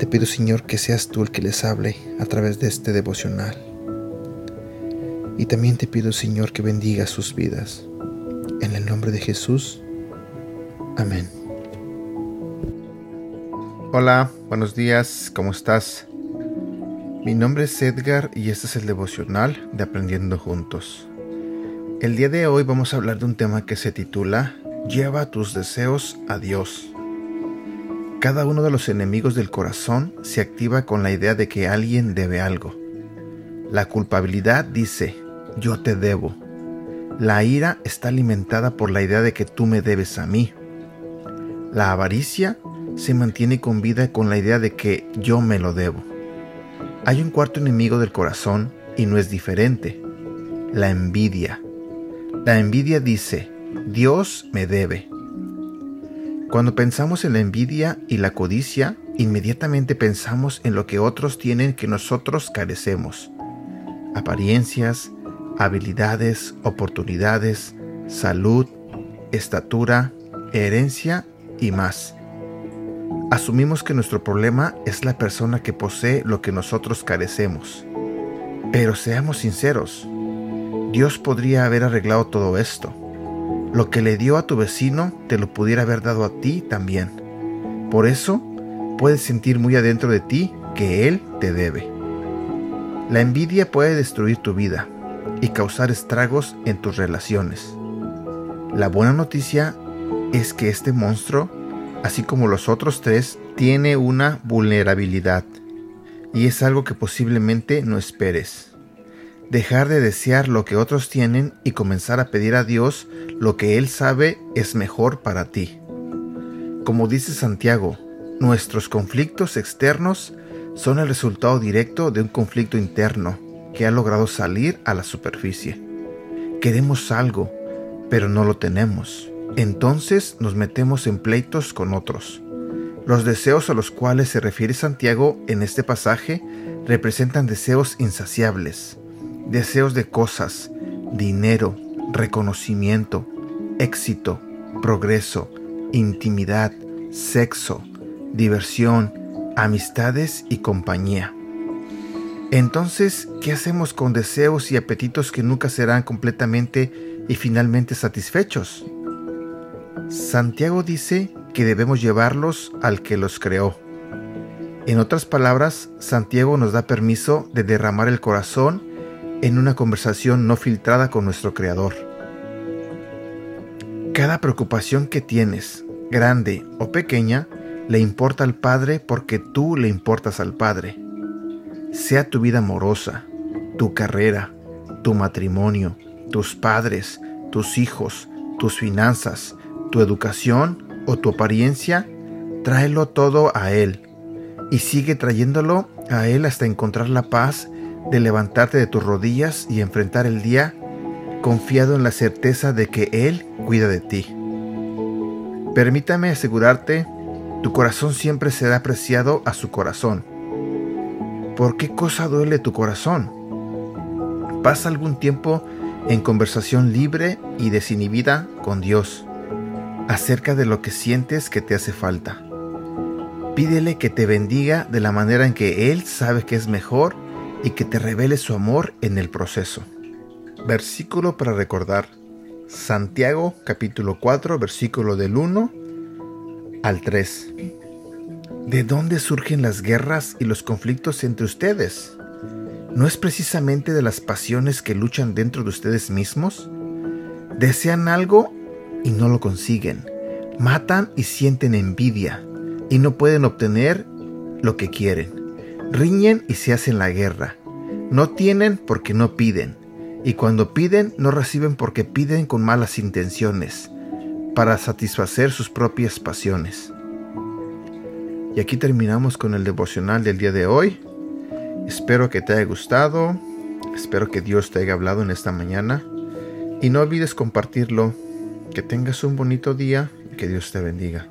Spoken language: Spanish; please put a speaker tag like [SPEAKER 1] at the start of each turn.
[SPEAKER 1] Te pido, Señor, que seas tú el que les hable a través de este devocional. Y también te pido, Señor, que bendiga sus vidas. En el nombre de Jesús. Amén. Hola, buenos días, ¿cómo estás? Mi nombre es Edgar y este es el devocional de Aprendiendo Juntos. El día de hoy vamos a hablar de un tema que se titula Lleva tus deseos a Dios. Cada uno de los enemigos del corazón se activa con la idea de que alguien debe algo. La culpabilidad dice, yo te debo. La ira está alimentada por la idea de que tú me debes a mí. La avaricia se mantiene con vida con la idea de que yo me lo debo. Hay un cuarto enemigo del corazón y no es diferente, la envidia. La envidia dice, Dios me debe. Cuando pensamos en la envidia y la codicia, inmediatamente pensamos en lo que otros tienen que nosotros carecemos. Apariencias, habilidades, oportunidades, salud, estatura, herencia y más. Asumimos que nuestro problema es la persona que posee lo que nosotros carecemos. Pero seamos sinceros, Dios podría haber arreglado todo esto. Lo que le dio a tu vecino te lo pudiera haber dado a ti también. Por eso, puedes sentir muy adentro de ti que Él te debe. La envidia puede destruir tu vida y causar estragos en tus relaciones. La buena noticia es que este monstruo así como los otros tres, tiene una vulnerabilidad. Y es algo que posiblemente no esperes. Dejar de desear lo que otros tienen y comenzar a pedir a Dios lo que Él sabe es mejor para ti. Como dice Santiago, nuestros conflictos externos son el resultado directo de un conflicto interno que ha logrado salir a la superficie. Queremos algo, pero no lo tenemos entonces nos metemos en pleitos con otros. Los deseos a los cuales se refiere Santiago en este pasaje representan deseos insaciables, deseos de cosas, dinero, reconocimiento, éxito, progreso, intimidad, sexo, diversión, amistades y compañía. Entonces, ¿qué hacemos con deseos y apetitos que nunca serán completamente y finalmente satisfechos? Santiago dice que debemos llevarlos al que los creó. En otras palabras, Santiago nos da permiso de derramar el corazón en una conversación no filtrada con nuestro Creador. Cada preocupación que tienes, grande o pequeña, le importa al Padre porque tú le importas al Padre. Sea tu vida amorosa, tu carrera, tu matrimonio, tus padres, tus hijos, tus finanzas, tu educación o tu apariencia, tráelo todo a Él y sigue trayéndolo a Él hasta encontrar la paz de levantarte de tus rodillas y enfrentar el día confiado en la certeza de que Él cuida de ti. Permítame asegurarte, tu corazón siempre será apreciado a su corazón. ¿Por qué cosa duele tu corazón? Pasa algún tiempo en conversación libre y desinhibida con Dios acerca de lo que sientes que te hace falta. Pídele que te bendiga de la manera en que Él sabe que es mejor y que te revele su amor en el proceso. Versículo para recordar. Santiago capítulo 4 versículo del 1 al 3. ¿De dónde surgen las guerras y los conflictos entre ustedes? ¿No es precisamente de las pasiones que luchan dentro de ustedes mismos? ¿Desean algo y no lo consiguen. Matan y sienten envidia y no pueden obtener lo que quieren. Riñen y se hacen la guerra. No tienen porque no piden. Y cuando piden no reciben porque piden con malas intenciones, para satisfacer sus propias pasiones. Y aquí terminamos con el devocional del día de hoy. Espero que te haya gustado, espero que Dios te haya hablado en esta mañana y no olvides compartirlo. Que tengas un bonito día y que Dios te bendiga.